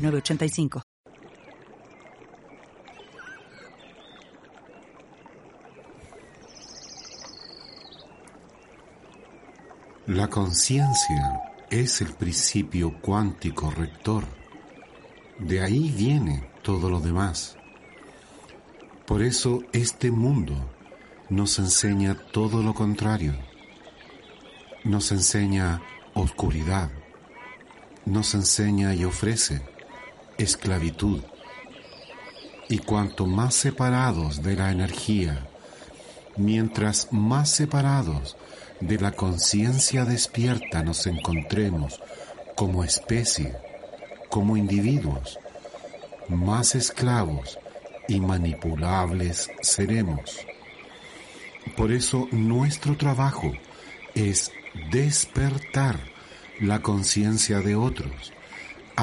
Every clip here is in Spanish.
906985. La conciencia es el principio cuántico rector. De ahí viene todo lo demás. Por eso este mundo nos enseña todo lo contrario. Nos enseña oscuridad. Nos enseña y ofrece esclavitud. Y cuanto más separados de la energía, mientras más separados de la conciencia despierta nos encontremos como especie, como individuos, más esclavos y manipulables seremos. Por eso nuestro trabajo es despertar la conciencia de otros,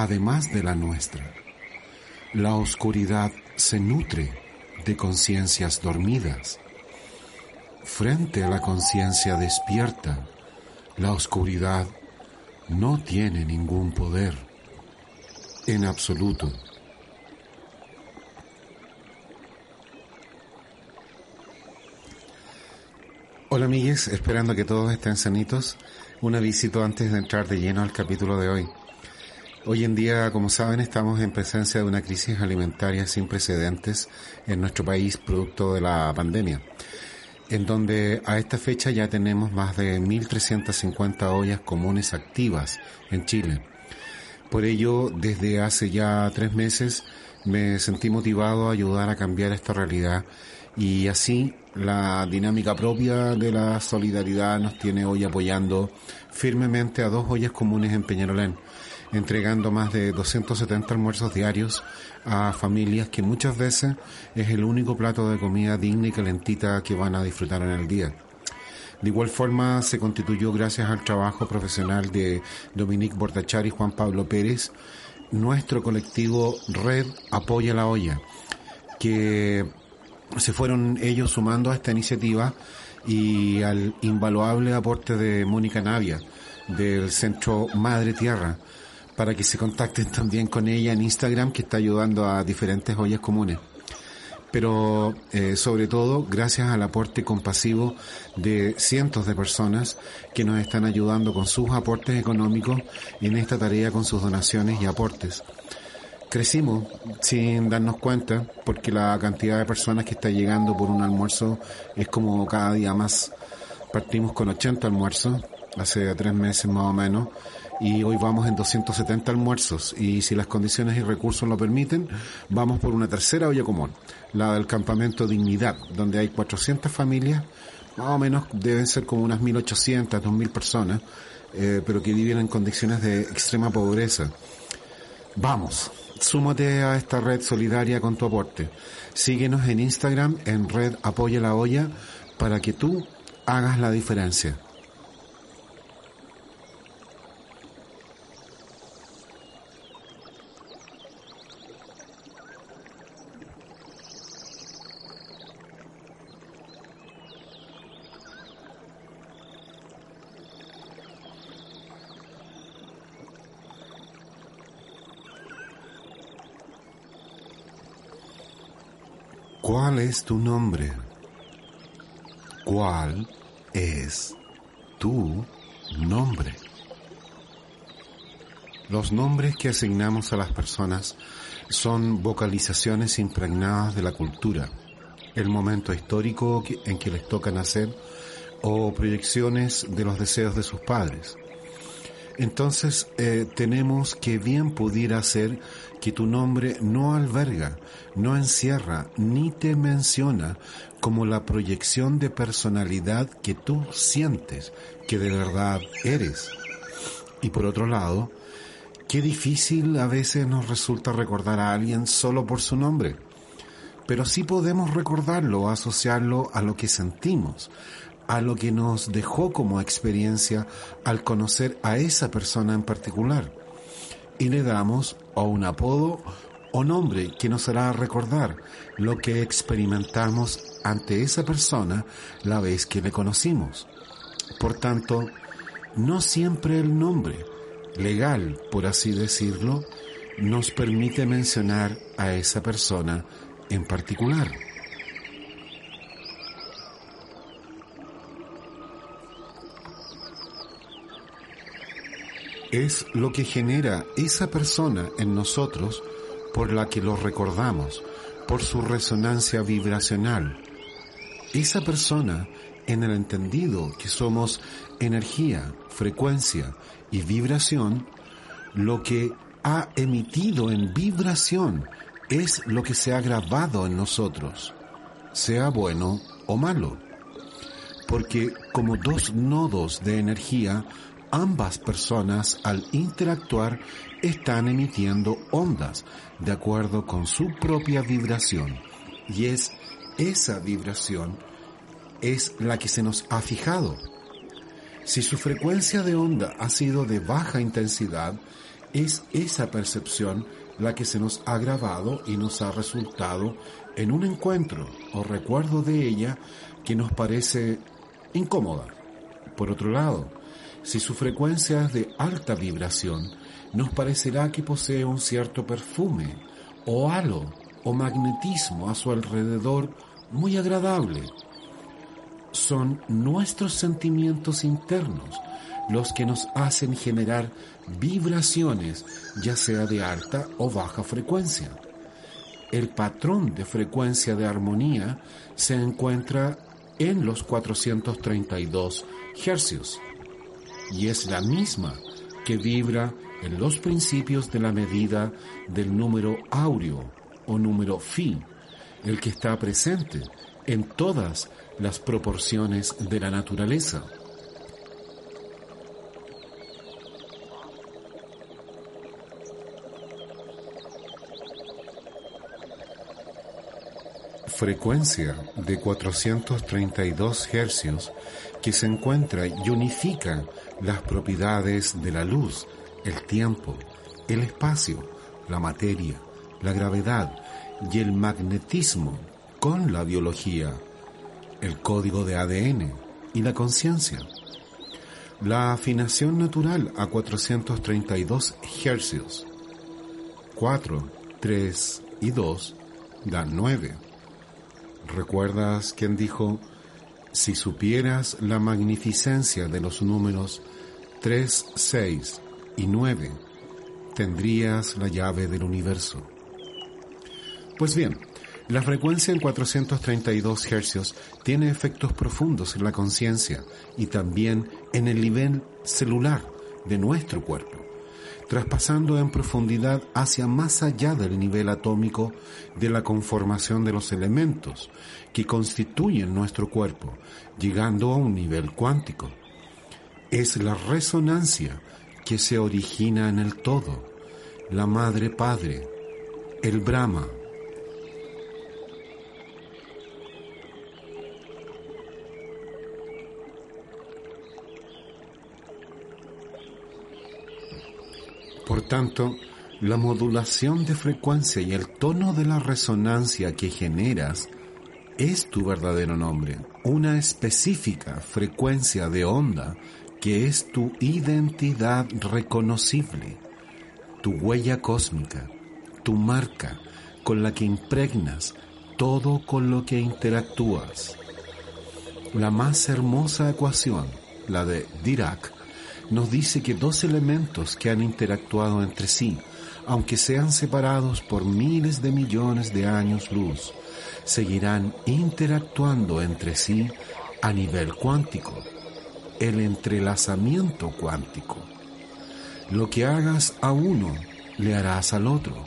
además de la nuestra. La oscuridad se nutre de conciencias dormidas. Frente a la conciencia despierta, la oscuridad no tiene ningún poder, en absoluto. Hola amigues, esperando que todos estén sanitos, un avisito antes de entrar de lleno al capítulo de hoy. Hoy en día, como saben, estamos en presencia de una crisis alimentaria sin precedentes en nuestro país producto de la pandemia, en donde a esta fecha ya tenemos más de 1.350 ollas comunes activas en Chile. Por ello, desde hace ya tres meses me sentí motivado a ayudar a cambiar esta realidad y así la dinámica propia de la solidaridad nos tiene hoy apoyando firmemente a dos ollas comunes en Peñarolén, entregando más de 270 almuerzos diarios a familias que muchas veces es el único plato de comida digna y calentita que van a disfrutar en el día. De igual forma se constituyó gracias al trabajo profesional de Dominique Bortachar y Juan Pablo Pérez, nuestro colectivo Red Apoya la Olla, que se fueron ellos sumando a esta iniciativa y al invaluable aporte de Mónica Navia del Centro Madre Tierra para que se contacten también con ella en Instagram que está ayudando a diferentes ollas comunes. Pero eh, sobre todo gracias al aporte compasivo de cientos de personas que nos están ayudando con sus aportes económicos en esta tarea con sus donaciones y aportes crecimos sin darnos cuenta porque la cantidad de personas que está llegando por un almuerzo es como cada día más. Partimos con 80 almuerzos hace tres meses más o menos y hoy vamos en 270 almuerzos y si las condiciones y recursos lo permiten, vamos por una tercera olla común, la del campamento Dignidad, donde hay 400 familias, más o menos deben ser como unas 1.800, 2.000 personas, eh, pero que viven en condiciones de extrema pobreza. Vamos, súmate a esta red solidaria con tu aporte. Síguenos en Instagram en red Apoya la Olla para que tú hagas la diferencia. ¿Cuál es tu nombre? ¿Cuál es tu nombre? Los nombres que asignamos a las personas son vocalizaciones impregnadas de la cultura, el momento histórico en que les toca nacer o proyecciones de los deseos de sus padres. Entonces eh, tenemos que bien pudiera ser que tu nombre no alberga, no encierra, ni te menciona como la proyección de personalidad que tú sientes que de verdad eres. Y por otro lado, Qué difícil a veces nos resulta recordar a alguien solo por su nombre, pero sí podemos recordarlo, asociarlo a lo que sentimos, a lo que nos dejó como experiencia al conocer a esa persona en particular. Y le damos o un apodo o nombre que nos hará recordar lo que experimentamos ante esa persona la vez que le conocimos. Por tanto, no siempre el nombre, legal por así decirlo, nos permite mencionar a esa persona en particular. Es lo que genera esa persona en nosotros por la que lo recordamos, por su resonancia vibracional. Esa persona, en el entendido que somos energía, frecuencia y vibración, lo que ha emitido en vibración es lo que se ha grabado en nosotros, sea bueno o malo. Porque como dos nodos de energía, ambas personas al interactuar están emitiendo ondas de acuerdo con su propia vibración. Y es esa vibración es la que se nos ha fijado. Si su frecuencia de onda ha sido de baja intensidad, es esa percepción la que se nos ha grabado y nos ha resultado en un encuentro o recuerdo de ella que nos parece incómoda. Por otro lado, si su frecuencia es de alta vibración, nos parecerá que posee un cierto perfume o halo o magnetismo a su alrededor muy agradable. Son nuestros sentimientos internos los que nos hacen generar vibraciones, ya sea de alta o baja frecuencia. El patrón de frecuencia de armonía se encuentra en los 432 hercios y es la misma que vibra en los principios de la medida del número áureo o número phi, el que está presente en todas las proporciones de la naturaleza. Frecuencia de 432 hercios que se encuentra y unifica las propiedades de la luz, el tiempo, el espacio, la materia, la gravedad y el magnetismo con la biología, el código de ADN y la conciencia. La afinación natural a 432 hercios. 4, 3 y 2 dan 9. ¿Recuerdas quién dijo, si supieras la magnificencia de los números 3, 6 y 9, tendrías la llave del universo? Pues bien, la frecuencia en 432 Hz tiene efectos profundos en la conciencia y también en el nivel celular de nuestro cuerpo traspasando en profundidad hacia más allá del nivel atómico de la conformación de los elementos que constituyen nuestro cuerpo, llegando a un nivel cuántico. Es la resonancia que se origina en el todo, la madre padre, el Brahma, Por tanto, la modulación de frecuencia y el tono de la resonancia que generas es tu verdadero nombre, una específica frecuencia de onda que es tu identidad reconocible, tu huella cósmica, tu marca con la que impregnas todo con lo que interactúas. La más hermosa ecuación, la de Dirac, nos dice que dos elementos que han interactuado entre sí, aunque sean separados por miles de millones de años luz, seguirán interactuando entre sí a nivel cuántico, el entrelazamiento cuántico. Lo que hagas a uno, le harás al otro,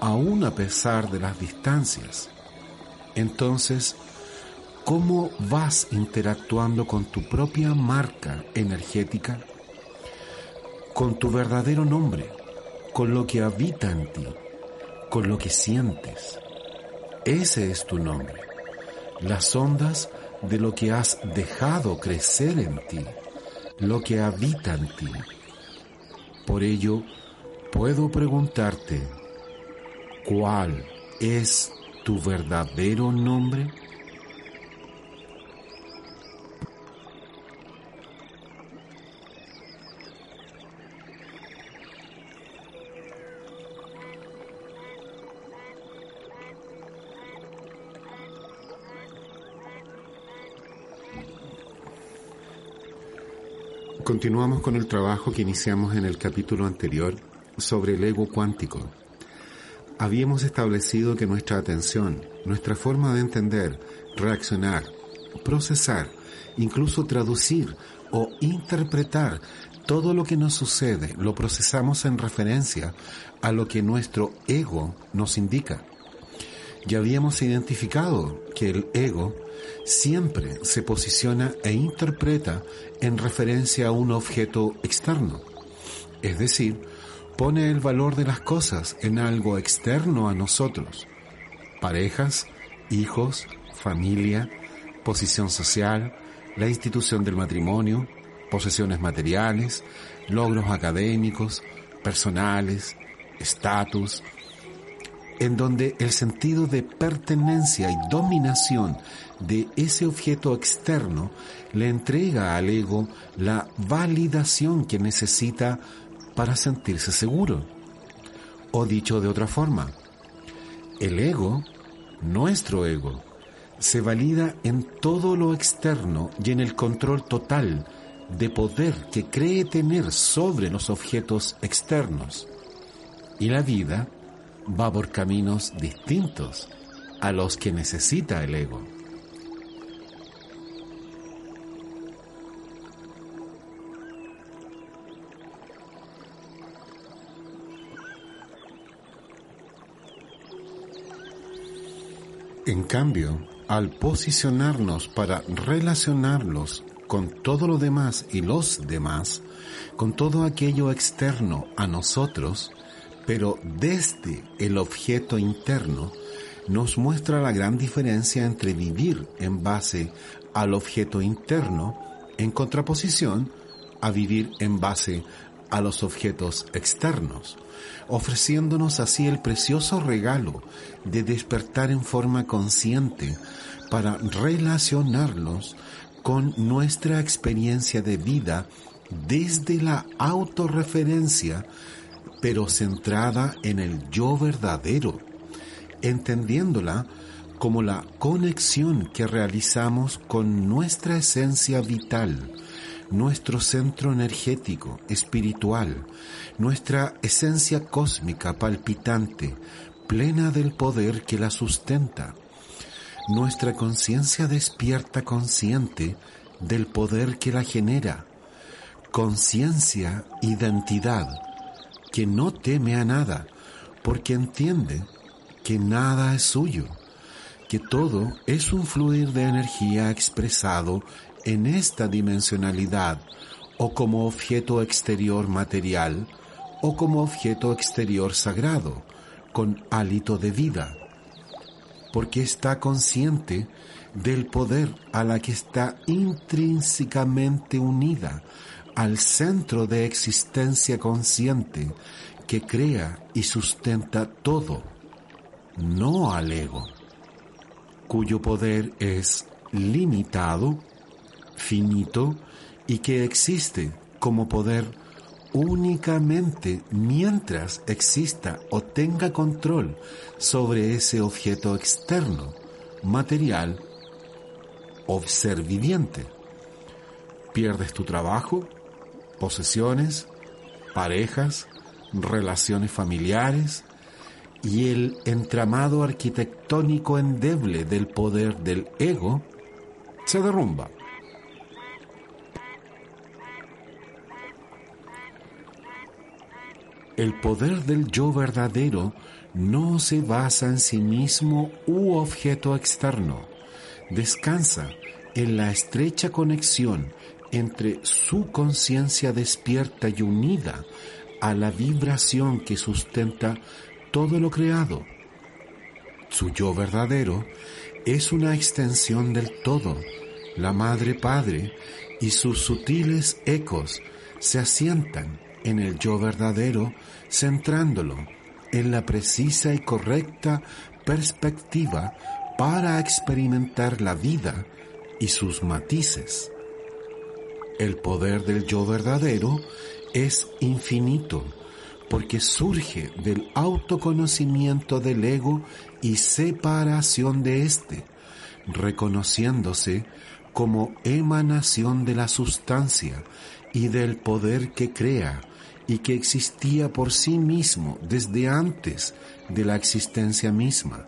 aun a pesar de las distancias. Entonces, ¿cómo vas interactuando con tu propia marca energética? Con tu verdadero nombre, con lo que habita en ti, con lo que sientes. Ese es tu nombre. Las ondas de lo que has dejado crecer en ti, lo que habita en ti. Por ello, puedo preguntarte, ¿cuál es tu verdadero nombre? Continuamos con el trabajo que iniciamos en el capítulo anterior sobre el ego cuántico. Habíamos establecido que nuestra atención, nuestra forma de entender, reaccionar, procesar, incluso traducir o interpretar todo lo que nos sucede, lo procesamos en referencia a lo que nuestro ego nos indica. Ya habíamos identificado que el ego siempre se posiciona e interpreta en referencia a un objeto externo. Es decir, pone el valor de las cosas en algo externo a nosotros. Parejas, hijos, familia, posición social, la institución del matrimonio, posesiones materiales, logros académicos, personales, estatus, en donde el sentido de pertenencia y dominación de ese objeto externo le entrega al ego la validación que necesita para sentirse seguro. O dicho de otra forma, el ego, nuestro ego, se valida en todo lo externo y en el control total de poder que cree tener sobre los objetos externos. Y la vida va por caminos distintos a los que necesita el ego. En cambio, al posicionarnos para relacionarlos con todo lo demás y los demás, con todo aquello externo a nosotros, pero desde el objeto interno nos muestra la gran diferencia entre vivir en base al objeto interno en contraposición a vivir en base a los objetos externos, ofreciéndonos así el precioso regalo de despertar en forma consciente para relacionarnos con nuestra experiencia de vida desde la autorreferencia pero centrada en el yo verdadero, entendiéndola como la conexión que realizamos con nuestra esencia vital, nuestro centro energético, espiritual, nuestra esencia cósmica palpitante, plena del poder que la sustenta, nuestra conciencia despierta consciente del poder que la genera, conciencia, identidad, que no teme a nada, porque entiende que nada es suyo, que todo es un fluir de energía expresado en esta dimensionalidad o como objeto exterior material o como objeto exterior sagrado, con hálito de vida, porque está consciente del poder a la que está intrínsecamente unida al centro de existencia consciente que crea y sustenta todo, no al ego, cuyo poder es limitado, finito y que existe como poder únicamente mientras exista o tenga control sobre ese objeto externo, material o. Pierdes tu trabajo, posesiones, parejas, relaciones familiares y el entramado arquitectónico endeble del poder del ego se derrumba. El poder del yo verdadero no se basa en sí mismo u objeto externo. Descansa en la estrecha conexión entre su conciencia despierta y unida a la vibración que sustenta todo lo creado. Su yo verdadero es una extensión del todo, la Madre Padre, y sus sutiles ecos se asientan en el yo verdadero, centrándolo en la precisa y correcta perspectiva para experimentar la vida y sus matices. El poder del yo verdadero es infinito porque surge del autoconocimiento del ego y separación de éste, reconociéndose como emanación de la sustancia y del poder que crea y que existía por sí mismo desde antes de la existencia misma.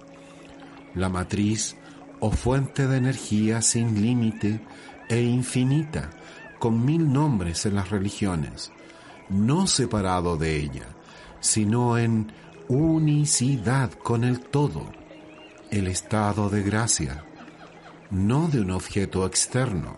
La matriz o fuente de energía sin límite e infinita, con mil nombres en las religiones, no separado de ella, sino en unicidad con el todo, el estado de gracia, no de un objeto externo.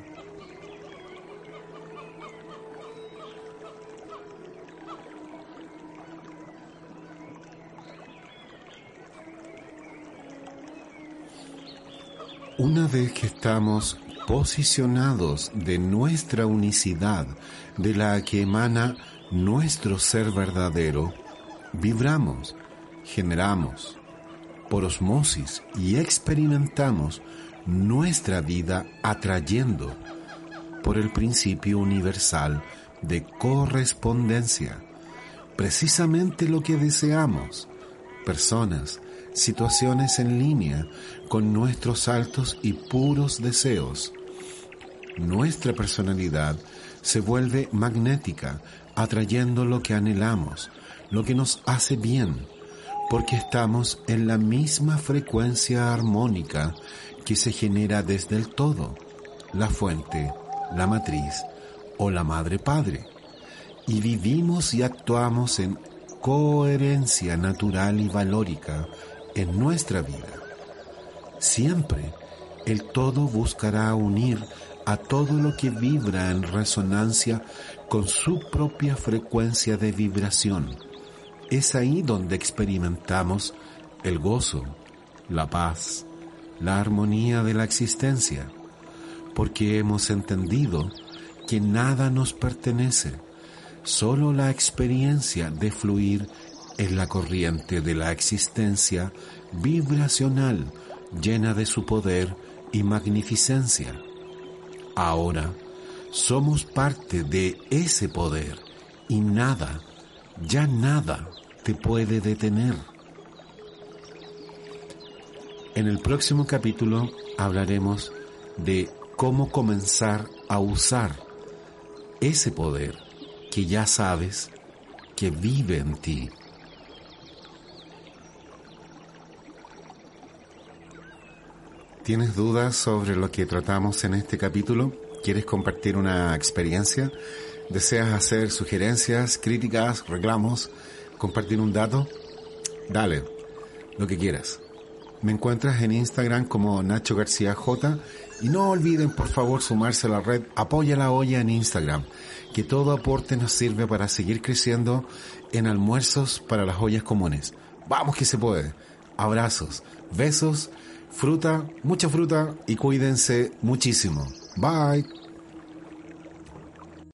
Una vez que estamos posicionados de nuestra unicidad, de la que emana nuestro ser verdadero, vibramos, generamos, por osmosis y experimentamos nuestra vida atrayendo por el principio universal de correspondencia, precisamente lo que deseamos, personas, situaciones en línea con nuestros altos y puros deseos. Nuestra personalidad se vuelve magnética, atrayendo lo que anhelamos, lo que nos hace bien, porque estamos en la misma frecuencia armónica que se genera desde el todo, la fuente, la matriz o la madre padre, y vivimos y actuamos en coherencia natural y valórica en nuestra vida. Siempre el todo buscará unir a todo lo que vibra en resonancia con su propia frecuencia de vibración. Es ahí donde experimentamos el gozo, la paz, la armonía de la existencia, porque hemos entendido que nada nos pertenece, solo la experiencia de fluir en la corriente de la existencia vibracional llena de su poder y magnificencia. Ahora somos parte de ese poder y nada, ya nada te puede detener. En el próximo capítulo hablaremos de cómo comenzar a usar ese poder que ya sabes que vive en ti. ¿Tienes dudas sobre lo que tratamos en este capítulo? ¿Quieres compartir una experiencia? ¿Deseas hacer sugerencias, críticas, reclamos, compartir un dato? Dale, lo que quieras. Me encuentras en Instagram como Nacho García J y no olviden por favor sumarse a la red Apoya la olla en Instagram, que todo aporte nos sirve para seguir creciendo en almuerzos para las ollas comunes. Vamos que se puede. Abrazos, besos fruta, mucha fruta y cuídense muchísimo. Bye.